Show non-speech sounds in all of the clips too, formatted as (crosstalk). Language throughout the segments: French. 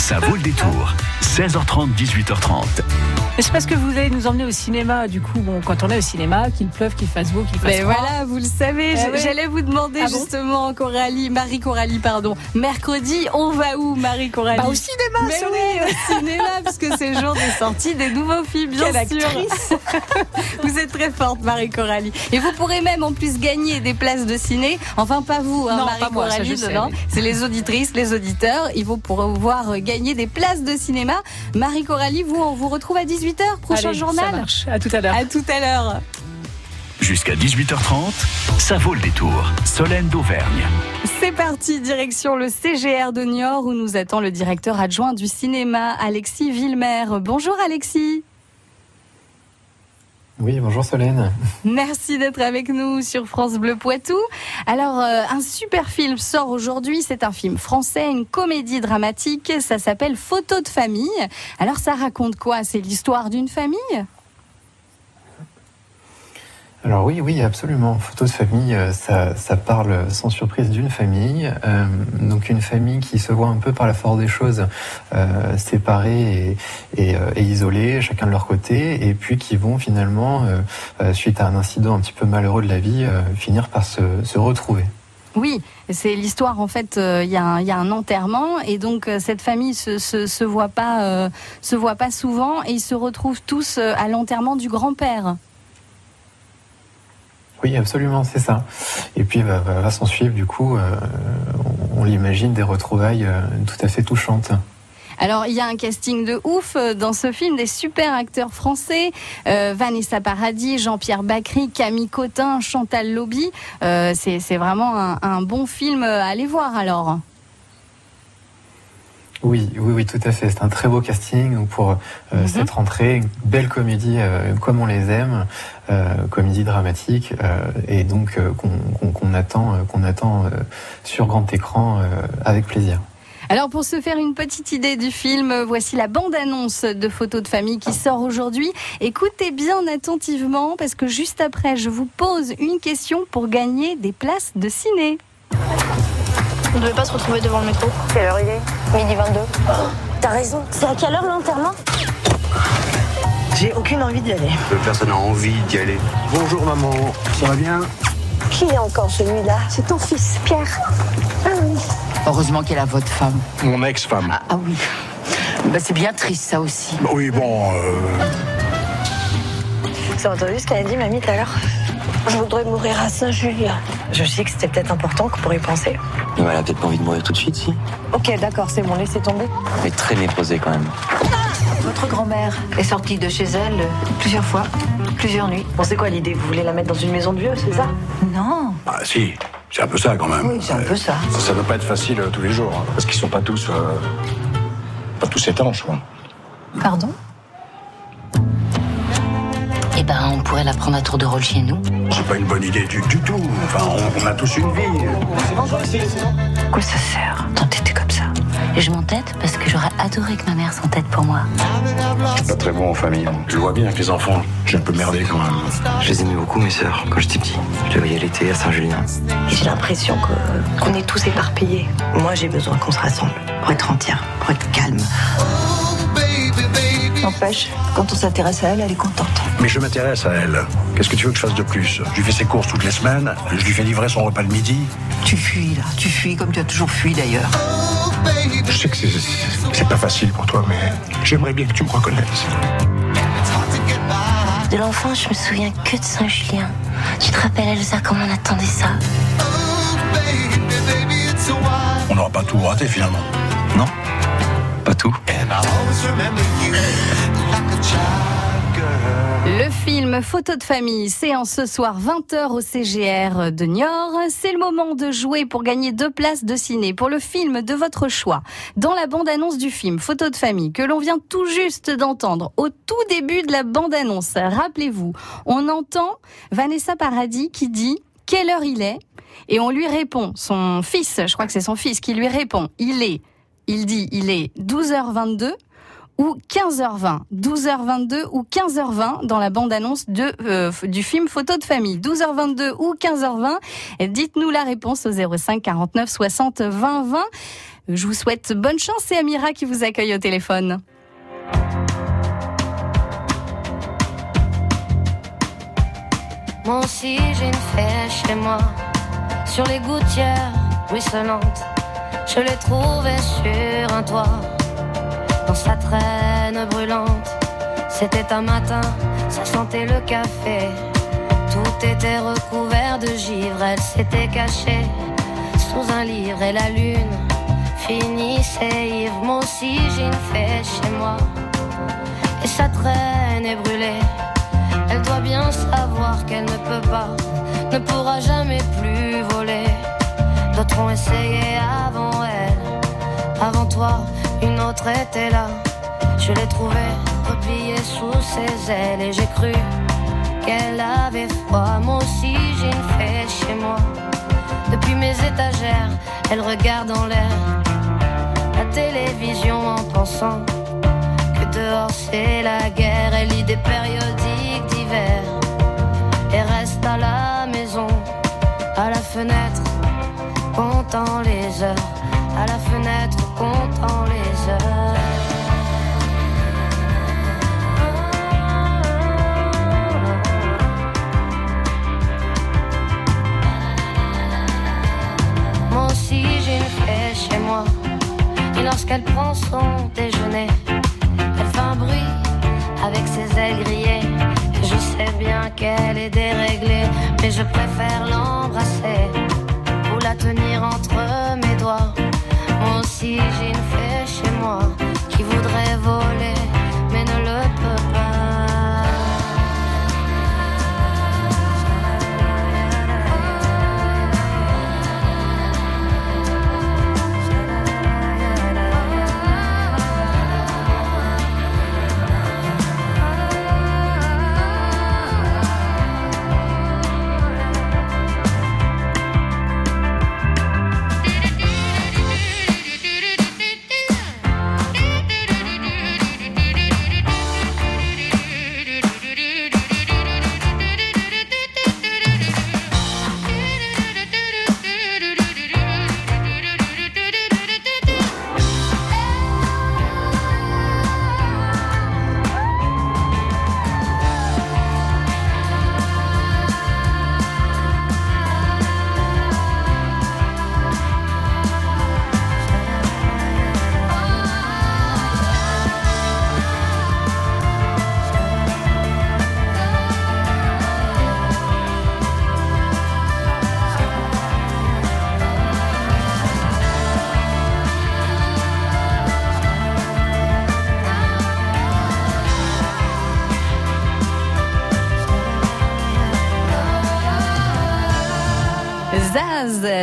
Ça vaut le détour. 16h30, 18h30. C'est parce que vous allez nous emmener au cinéma, du coup, bon, quand on est au cinéma, qu'il pleuve, qu'il fasse beau, qu'il fasse Mais froid. voilà, vous le savez, Eh j'allais vous demander Ah bon justement, Coralie, Marie Coralie, pardon. Mercredi, on va où, Marie Coralie Bah, au cinéma, Mais Solène. oui, au cinéma, puisque c'est le jour des sorties des nouveaux films, bien Quelle sûr. actrice. (laughs) vous êtes très forte, Marie Coralie. Et vous pourrez même en plus gagner des places de ciné. Enfin, pas vous, hein, Non, Marie pas moi, ça, Coralie. C'est les auditrices, les auditeurs. Ils vont pouvoir gagner des places de cinéma. Marie Coralie, vous, on vous retrouve à 18h, prochain Allez, Ça journal. marche. À tout à l'heure. À tout à l'heure. Jusqu'à 18h30, ça vaut le détour. Solène d'Auvergne. C'est parti, direction le CGR de Niort où nous attend le directeur adjoint du cinéma, Alexis Villemer. Bonjour Alexis. Oui, bonjour Solène. Merci d'être avec nous sur France Bleu Poitou. Alors, euh, un super film sort aujourd'hui. C'est un film français, une comédie dramatique. Ça s'appelle Photo de famille. Alors, ça raconte quoi? C'est l'histoire d'une famille? Alors oui, oui, absolument. Photo de famille, euh, ça, parle sans surprise d'une famille. Euh, donc une famille qui se voit un peu par la force des choses, euh, séparée et, isolée, chacun de leur côté, et puis qui vont finalement, suite à un incident un petit peu malheureux de la vie, finir par se, retrouver. Oui, c'est l'histoire en fait. Il y, a un- enterrement et donc cette famille se, voit pas se voit pas souvent et ils se retrouvent tous à l'enterrement du grand-père. Oui, absolument, c'est ça. Et puis va, s'en suivre du coup, euh, on, l'imagine, des retrouvailles euh, tout à fait touchantes. Alors il y a un casting de ouf euh, dans ce film, des super acteurs français, Vanessa Paradis, Jean-Pierre Bacry, Camille Cotin, Chantal Lobby. C'est c'est vraiment un, un bon film à aller voir alors. Oui, oui, oui, tout à fait. C'est un très beau casting pour euh, Mhm. cette rentrée, une belle comédie euh, comme on les aime, euh, comédie dramatique et donc qu'on attend, qu'on attend sur grand écran avec plaisir. Alors pour se faire une petite idée du film, voici la bande-annonce de photos de famille qui sort aujourd'hui. Écoutez bien attentivement parce que juste après, je vous pose une question pour gagner des places de ciné. On devait pas se retrouver devant le métro. Quelle heure il est Midi 22. T'as raison. C'est à quelle heure l'enterrement J'ai aucune envie d'y aller. Personne n'a envie d'y aller. Bonjour maman, ça va bien Qui est encore celui-là C'est ton fils, Pierre. Ah oui. Heureusement qu'elle a votre femme. Mon ex-femme. Ah, ah oui. Bah, c'est bien triste ça aussi. Oui, bon, euh, Vous avez entendu ce qu'elle a dit, mamie, tout à l'heure Je voudrais mourir à Saint-Julien. Je sais que c'était peut-être important qu'on pourrait y penser. Elle a peut-être pas envie de mourir tout de suite, si. Ok, d'accord, c'est bon, laissez tomber. Mais très méposée quand même. Votre grand-mère est sortie de chez elle euh, plusieurs fois, plusieurs nuits. Bon, c'est quoi l'idée? Vous voulez la mettre dans une maison de vieux, c'est ça? Non, ah si, c'est un peu ça quand même. oui, c'est un peu ça. Ça, ça doit pas être facile euh, tous les jours, hein, parce qu'ils sont pas tous, euh, pas tous étanches, quoi. Pardon? Eh ben, on pourrait la prendre à tour de rôle chez nous. C'est pas une bonne idée du, du tout. Enfin, on, on a tous une vie. Quoi ça sert T'entêter comme ça Et je m'entête parce que j'aurais adoré que ma mère s'entête pour moi. Je suis pas très bon en famille. hein. Je vois bien avec les enfants. J'ai un peu merdé quand même. Je les aimais beaucoup, mes sœurs, quand j'étais petit. Je les voyais l'été à Saint-Julien. Et J'ai l'impression que- qu'on est tous éparpillés. Moi, j'ai besoin qu'on se rassemble pour être entière, pour être calme. N'empêche, quand on s'intéresse à elle, elle est contente. Mais je m'intéresse à elle. Qu'est-ce que tu veux que je fasse de plus? Je lui fais ses courses toutes les semaines. Je lui fais livrer son repas le midi. Tu fuis là, tu fuis comme tu as toujours fui d'ailleurs. Je sais que c'est- pas facile pour toi, mais j'aimerais bien que tu me reconnaisses. De l'enfance, je me souviens que de Saint-Julien. Tu te rappelles, Elsa, comment on attendait ça? On n'aura pas tout raté finalement. Non? Pas tout? Le film Photo de famille séance ce soir 20h au CGR de Niort. C'est le moment de jouer pour gagner deux places de ciné pour le film de votre choix. Dans la bande-annonce du film Photo de famille que l'on vient tout juste d'entendre au tout début de la bande-annonce, rappelez-vous, on entend Vanessa Paradis qui dit quelle heure il est? Et on lui répond, son fils, je crois que c'est son fils qui lui répond, il est, il dit, il est 12h22 ou 15h20 12h22 ou 15h20 dans la bande-annonce de, euh, du film Photo de famille. 12h22 ou 15h20. Et Dites-nous la réponse au 05 49 60 20 20. Je vous souhaite bonne chance. C'est Amira qui vous accueille au téléphone. Sur les gouttières ruisselantes. Je l'ai sur un toit, dans sa traîne brûlante. C'était un matin, ça sentait le café. Tout était recouvert de givre, elle s'était cachée sous un livre et la lune finissait ivre. Moi aussi j'ai une fée chez moi, et sa traîne est brûlée. Elle doit bien savoir qu'elle ne peut pas, ne pourra jamais plus voler. D'autres ont essayé avant elle, avant toi, une autre était là. Je l'ai trouvée repliée sous ses ailes et j'ai cru qu'elle avait froid. Moi aussi j'ai une fée chez moi. Depuis mes étagères, elle regarde en l'air la télévision en pensant que dehors c'est la guerre. Elle lit des périodiques d'hiver et reste à la maison, à la fenêtre, comptant les heures, à la fenêtre, comptant les heures. Moi aussi j'ai une fée chez moi. Et lorsqu'elle prend son déjeuner, elle fait un bruit avec ses ailes grillées. Je sais bien qu'elle est déréglée, mais je préfère l'embrasser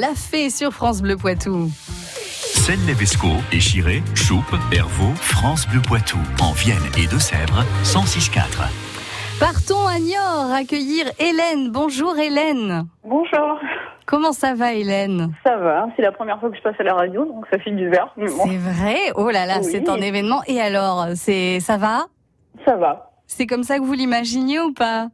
la fée sur France Bleu Poitou. Celle-Levesco, Échiré, Choupe, Hervaux, France Bleu Poitou, en Vienne et Deux-Sèvres, 106.4. Partons à Niort accueillir Hélène. Bonjour Hélène. Bonjour. Comment ça va Hélène? Ça va, c'est la première fois que je passe à la radio, donc ça fait du bon. C'est vrai? Oh là là, Oui. c'est un événement. Et alors, c'est ça va? Ça va. C'est comme ça que vous l'imaginiez ou pas?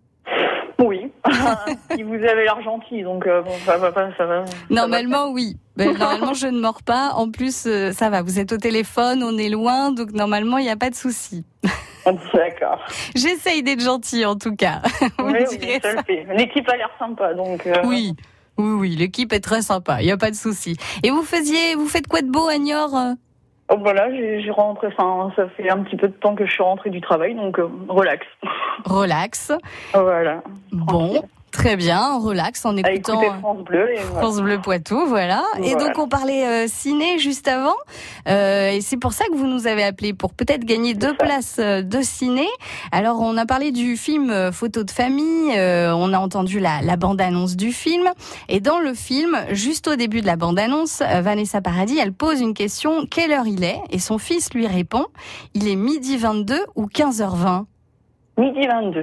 Oui. (laughs) si vous avez l'air gentil, donc euh, bon, ça va pas, ça va. Normalement, oui. Ben, normalement, je ne mords pas. En plus, euh, ça va. Vous êtes au téléphone, on est loin, donc normalement, il n'y a pas de souci. (laughs) D'accord. J'essaye d'être gentille, en tout cas. (laughs) Vous Oui, oui, direz ça le fait. L'équipe a l'air sympa, donc. euh, Oui, oui, oui. L'équipe est très sympa. Il n'y a pas de souci. Et vous faisiez, vous faites quoi de beau à Niort? Oh, voilà, j'ai j'ai rentré, enfin, ça fait un petit peu de temps que je suis rentrée du travail, donc euh, relax. Relax. Voilà. Bon, très bien. Relax en À écoutant. France Bleu et voilà. France Bleu Poitou, voilà. Et donc on parlait euh, ciné juste avant, Euh, et c'est pour ça que vous nous avez appelé pour peut-être gagner deux places euh, de ciné. Alors on a parlé du film Photo de famille, euh, on a entendu la, la bande-annonce du film, et dans le film, juste au début de la bande-annonce, Vanessa Paradis, elle pose une question quelle heure il est? Et son fils lui répond il est midi 22 ou 15h20. Midi 22.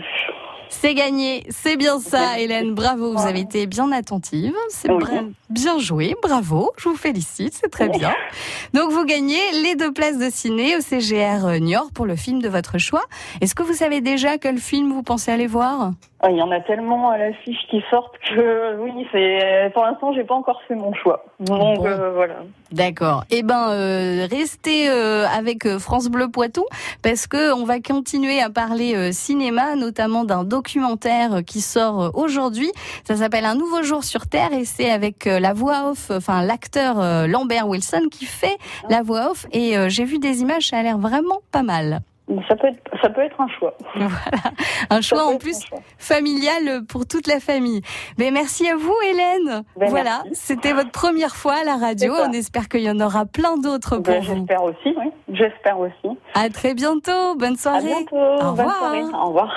C'est gagné, c'est bien ça, Hélène. Bravo, vous avez été bien attentive. C'est bien joué, bravo. Je vous félicite, c'est très bien. Donc vous gagnez les deux places de ciné au CGR Niort pour le film de votre choix. Est-ce que vous savez déjà quel film vous pensez aller voir? Il y en a tellement à l'affiche qui sortent que oui, c'est pour l'instant j'ai pas encore fait mon choix. Donc euh, voilà. D'accord. Eh ben euh, restez euh, avec France Bleu Poitou parce que on va continuer à parler cinéma, notamment d'un documentaire qui sort aujourd'hui. Ça s'appelle Un nouveau jour sur Terre et c'est avec la voix off, enfin l'acteur Lambert Wilson qui fait la voix off et j'ai vu des images, ça a l'air vraiment pas mal. Ça peut, être, ça peut être un choix. (laughs) Voilà, un choix en plus familial pour toute la famille. Mais merci à vous, Hélène. Ben, voilà, c'était votre première fois à la radio. On espère qu'il y en aura plein d'autres ben, pour vous. J'espère aussi, oui. J'espère aussi. À très bientôt. Bonne soirée. À bientôt. Au revoir. Bonne soirée. Au revoir.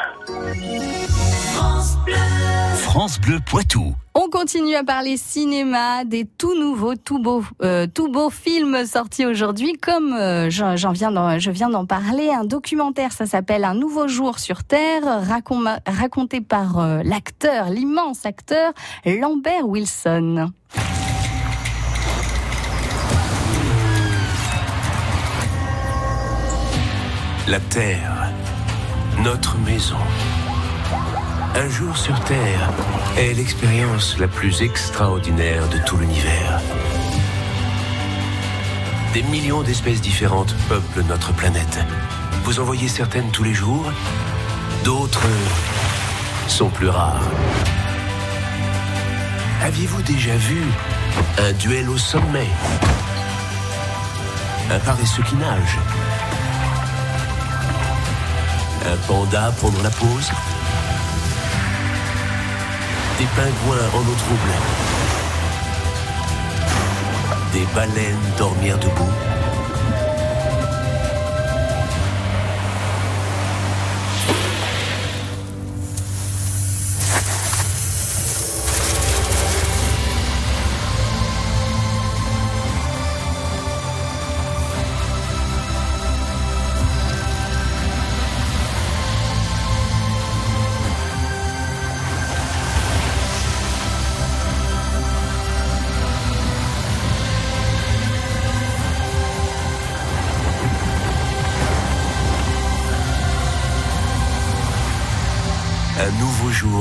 France Bleu. France Bleu Poitou. On continue à parler cinéma, des tout nouveaux, tout beaux, euh, tout beaux films sortis aujourd'hui. Comme euh, j'en viens je viens d'en parler, un documentaire, ça s'appelle Un nouveau jour sur Terre, raconté par euh, l'acteur, l'immense acteur Lambert Wilson. La Terre, notre maison. Un jour sur Terre est l'expérience la plus extraordinaire de tout l'univers. Des millions d'espèces différentes peuplent notre planète. Vous en voyez certaines tous les jours, d'autres sont plus rares. Aviez-vous déjà vu un duel au sommet? Un paresseux qui nage? Un panda prendre la pause? Des pingouins en eau trouble. Des baleines dormir debout.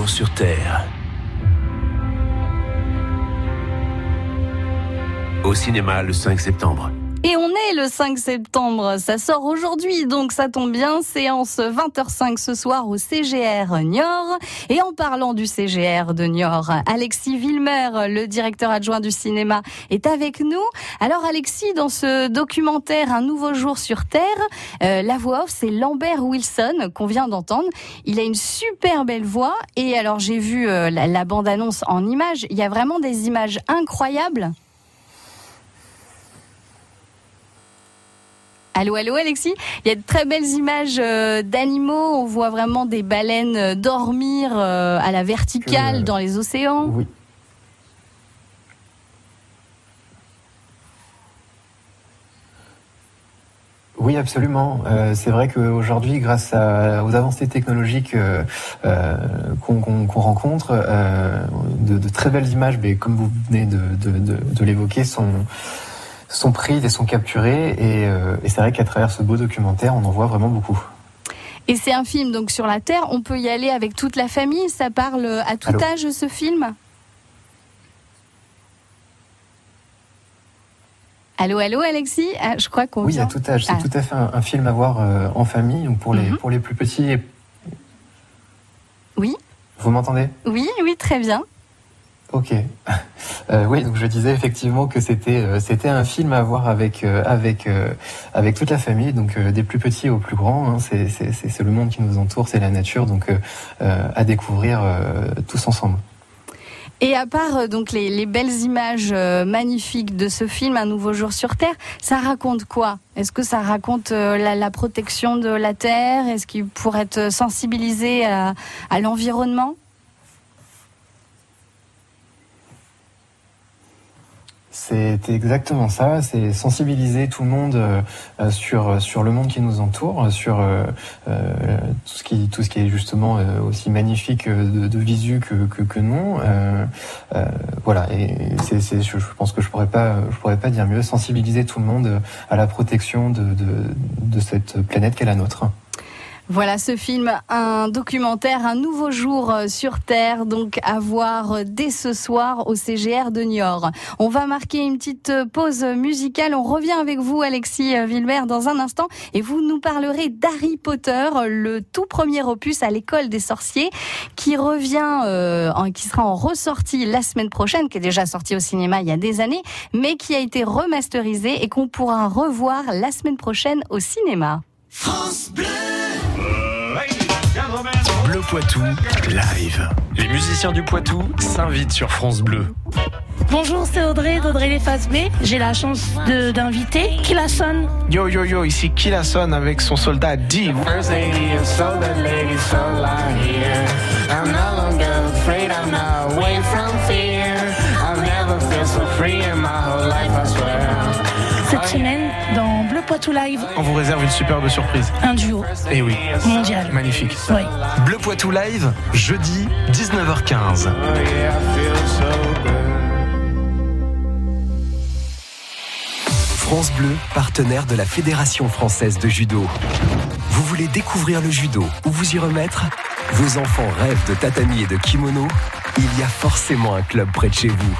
Sur Terre. Au cinéma le 5 septembre. Et on est le 5 septembre, ça sort aujourd'hui, donc ça tombe bien, séance 20h05 ce soir au CGR Niort. Et en parlant du CGR de Niort, Alexis Villemer, le directeur adjoint du cinéma, est avec nous. Alors Alexis, dans ce documentaire Un nouveau jour sur Terre, euh, la voix off, c'est Lambert Wilson qu'on vient d'entendre. Il a une super belle voix et alors j'ai vu euh, la, bande-annonce en images, il y a vraiment des images incroyables. Allô, allô, Alexis. Il y a de très belles images euh, d'animaux. On voit vraiment des baleines euh, dormir euh, à la verticale dans les océans. Oui. Oui, absolument. c'est vrai qu'aujourd'hui, grâce aux avancées technologiques qu'on rencontre, de, très belles images, mais comme vous venez de l'évoquer, sont sont prises et sont capturées. Euh, et, c'est vrai qu'à travers ce beau documentaire, on en voit vraiment beaucoup. Et c'est un film donc sur la Terre. On peut y aller avec toute la famille. Ça parle à tout âge ce film? Allô, allô, Alexis? Ah, je crois qu'on. Oui, à tout âge. C'est ah. tout à fait un, film à voir euh, en famille ou pour les mhm. pour les plus petits. Oui. Vous m'entendez? Oui, oui, très bien. Ok. (laughs) Euh, oui, donc je disais effectivement que c'était euh, c'était un film à voir avec euh, avec avec toute la famille, donc des plus petits aux plus grands. Hein, c'est c'est le monde qui nous entoure, c'est la nature, donc à découvrir tous ensemble. Et à part donc les, les belles images magnifiques de ce film, Un nouveau jour sur Terre, ça raconte quoi? Est-ce que ça raconte la, protection de la Terre? Est-ce qu'il pourrait être sensibilisé à l'environnement? C'est exactement ça. C'est sensibiliser tout le monde euh, euh, sur sur le monde qui nous entoure, sur euh, euh, tout ce qui tout ce qui est justement euh, aussi magnifique euh, de, de visu que que, non. Euh, euh, voilà. Et c'est je pense que je pourrais pas je pourrais pas dire mieux. Sensibiliser tout le monde à la protection de de, de cette planète qu'est la nôtre. Voilà ce film, un documentaire, un nouveau jour euh, sur Terre, donc à voir euh, dès ce soir au CGR de Niort. On va marquer une petite euh, pause musicale. On revient avec vous, Alexis Villebert, dans un instant, et vous nous parlerez d'Harry Potter, le tout premier opus à l'école des sorciers, qui revient, euh, qui sera en ressortie la semaine prochaine, qui est déjà sorti au cinéma il y a des années, mais qui a été remasterisé et qu'on pourra revoir la semaine prochaine au cinéma. Poitou, live. Les musiciens du Poitou s'invitent sur France Bleu. Bonjour, c'est Audrey d'Audrey Les Faces B. J'ai la chance de- d'inviter Kilasson. Yo yo yo, ici Killason avec son soldat D. First lady and soldier lady, so lie here. I'm no longer afraid, I'm not dans Bleu Poitou Live, On vous réserve une superbe surprise. un duo Eh oui. mondial. Magnifique. Oui. Bleu Poitou live, jeudi 19h15. France Bleu, partenaire de la Fédération française de judo. Vous voulez découvrir le judo ou vous y remettre? Vos enfants rêvent de tatami et de kimono Il y a forcément un club près de chez vous.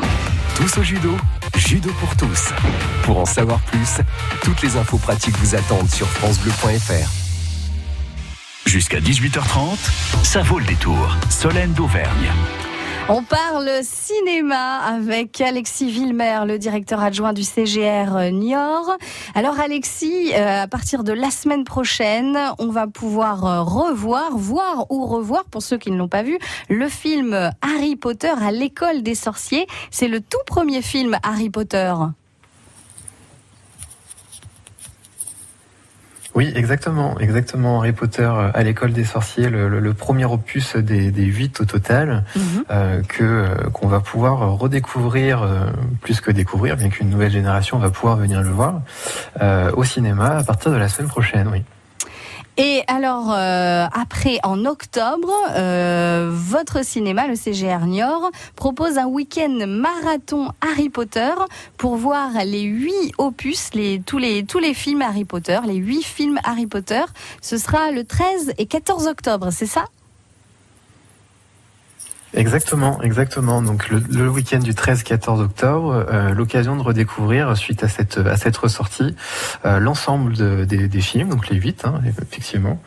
Tous au judo, judo pour tous. Pour en savoir plus, toutes les infos pratiques vous attendent sur francebleu.fr. Jusqu'à 18h30, ça vaut le détour. Solène d'Auvergne. On parle cinéma avec Alexis Villemer, le directeur adjoint du CGR Niort. Alors Alexis, euh, à partir de la semaine prochaine, on va pouvoir euh, revoir, voir ou revoir, pour ceux qui ne l'ont pas vu, le film Harry Potter à l'école des sorciers. C'est le tout premier film Harry Potter. Oui, exactement, exactement. Harry Potter euh, à l'école des sorciers, le, le- le premier opus des, des huit au total, euh, que euh, qu'on va pouvoir redécouvrir, euh, plus que découvrir, bien qu'une nouvelle génération va pouvoir venir le voir euh, au cinéma à partir de la semaine prochaine. Oui. Et alors, euh, après, en octobre, euh, votre cinéma, le CGR Niort, propose un week-end marathon Harry Potter pour voir les huit opus, les, tous, les, tous les films Harry Potter, les huit films Harry Potter. Ce sera le 13 et 14 octobre, c'est ça? Exactement, exactement. Donc le, le week-end du 13-14 octobre, euh, l'occasion de redécouvrir suite à cette à cette ressortie euh, l'ensemble de- des, des films, donc les huit, hein, effectivement,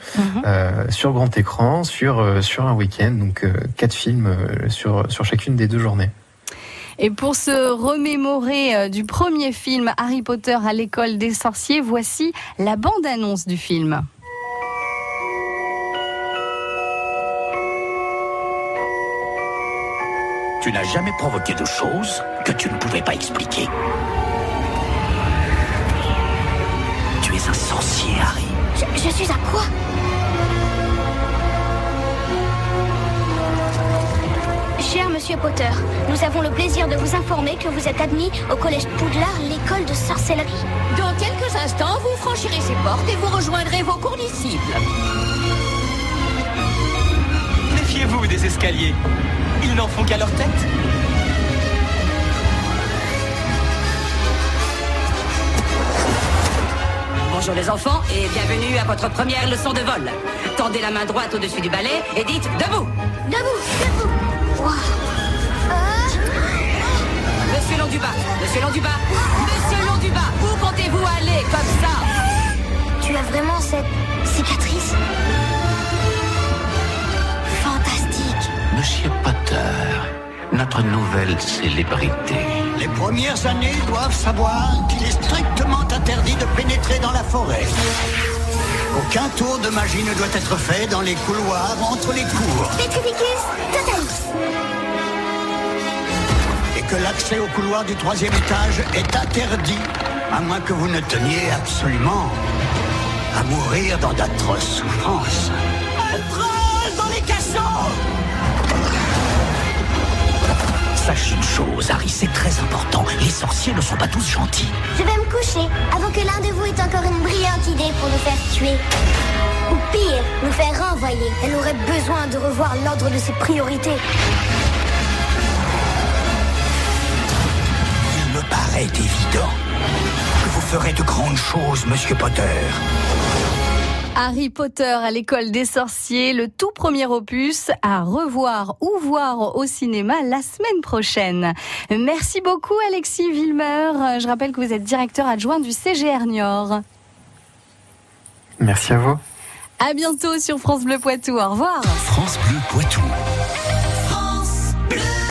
euh, sur grand écran, sur sur un week-end, donc quatre films sur sur chacune des deux journées. Et pour se remémorer du premier film Harry Potter à l'école des sorciers, voici la bande-annonce du film. Tu n'as jamais provoqué de choses que tu ne pouvais pas expliquer. Tu es un sorcier, Harry. Je, je suis à quoi? Cher Monsieur Potter, nous avons le plaisir de vous informer que vous êtes admis au Collège Poudlard, l'école de sorcellerie. Dans quelques instants, vous franchirez ces portes et vous rejoindrez vos condisciples. Méfiez-vous des escaliers. Ils n'en font qu'à leur tête. Bonjour les enfants et bienvenue à votre première leçon de vol. Tendez la main droite au-dessus du balai et dites debout. Debout, debout. Wow. Monsieur Londubat, Monsieur Londubat, Monsieur Londubat, où comptez-vous aller comme ça? Tu as vraiment cette cicatrice? Monsieur Potter, notre nouvelle célébrité. Les premières années doivent savoir qu'il est strictement interdit de pénétrer dans la forêt. Aucun tour de magie ne doit être fait dans les couloirs entre les cours. Petrificus totalis. Et que l'accès au couloir du troisième étage est interdit, à moins que vous ne teniez absolument à mourir dans d'atroces souffrances. Troll dans les cachots Sache une chose, Harry, c'est très important. Les sorciers ne sont pas tous gentils. Je vais me coucher avant que l'un de vous ait encore une brillante idée pour nous faire tuer. Ou pire, nous faire renvoyer. Elle aurait besoin de revoir l'ordre de ses priorités. Il me paraît évident que vous ferez de grandes choses, Monsieur Potter. Harry Potter à l'école des sorciers, le tout premier opus à revoir ou voir au cinéma la semaine prochaine. Merci beaucoup Alexis Vilmer. Je rappelle que vous êtes directeur adjoint du CGR Niort. Merci à vous. À bientôt sur France Bleu Poitou. Au revoir. France Bleu Poitou.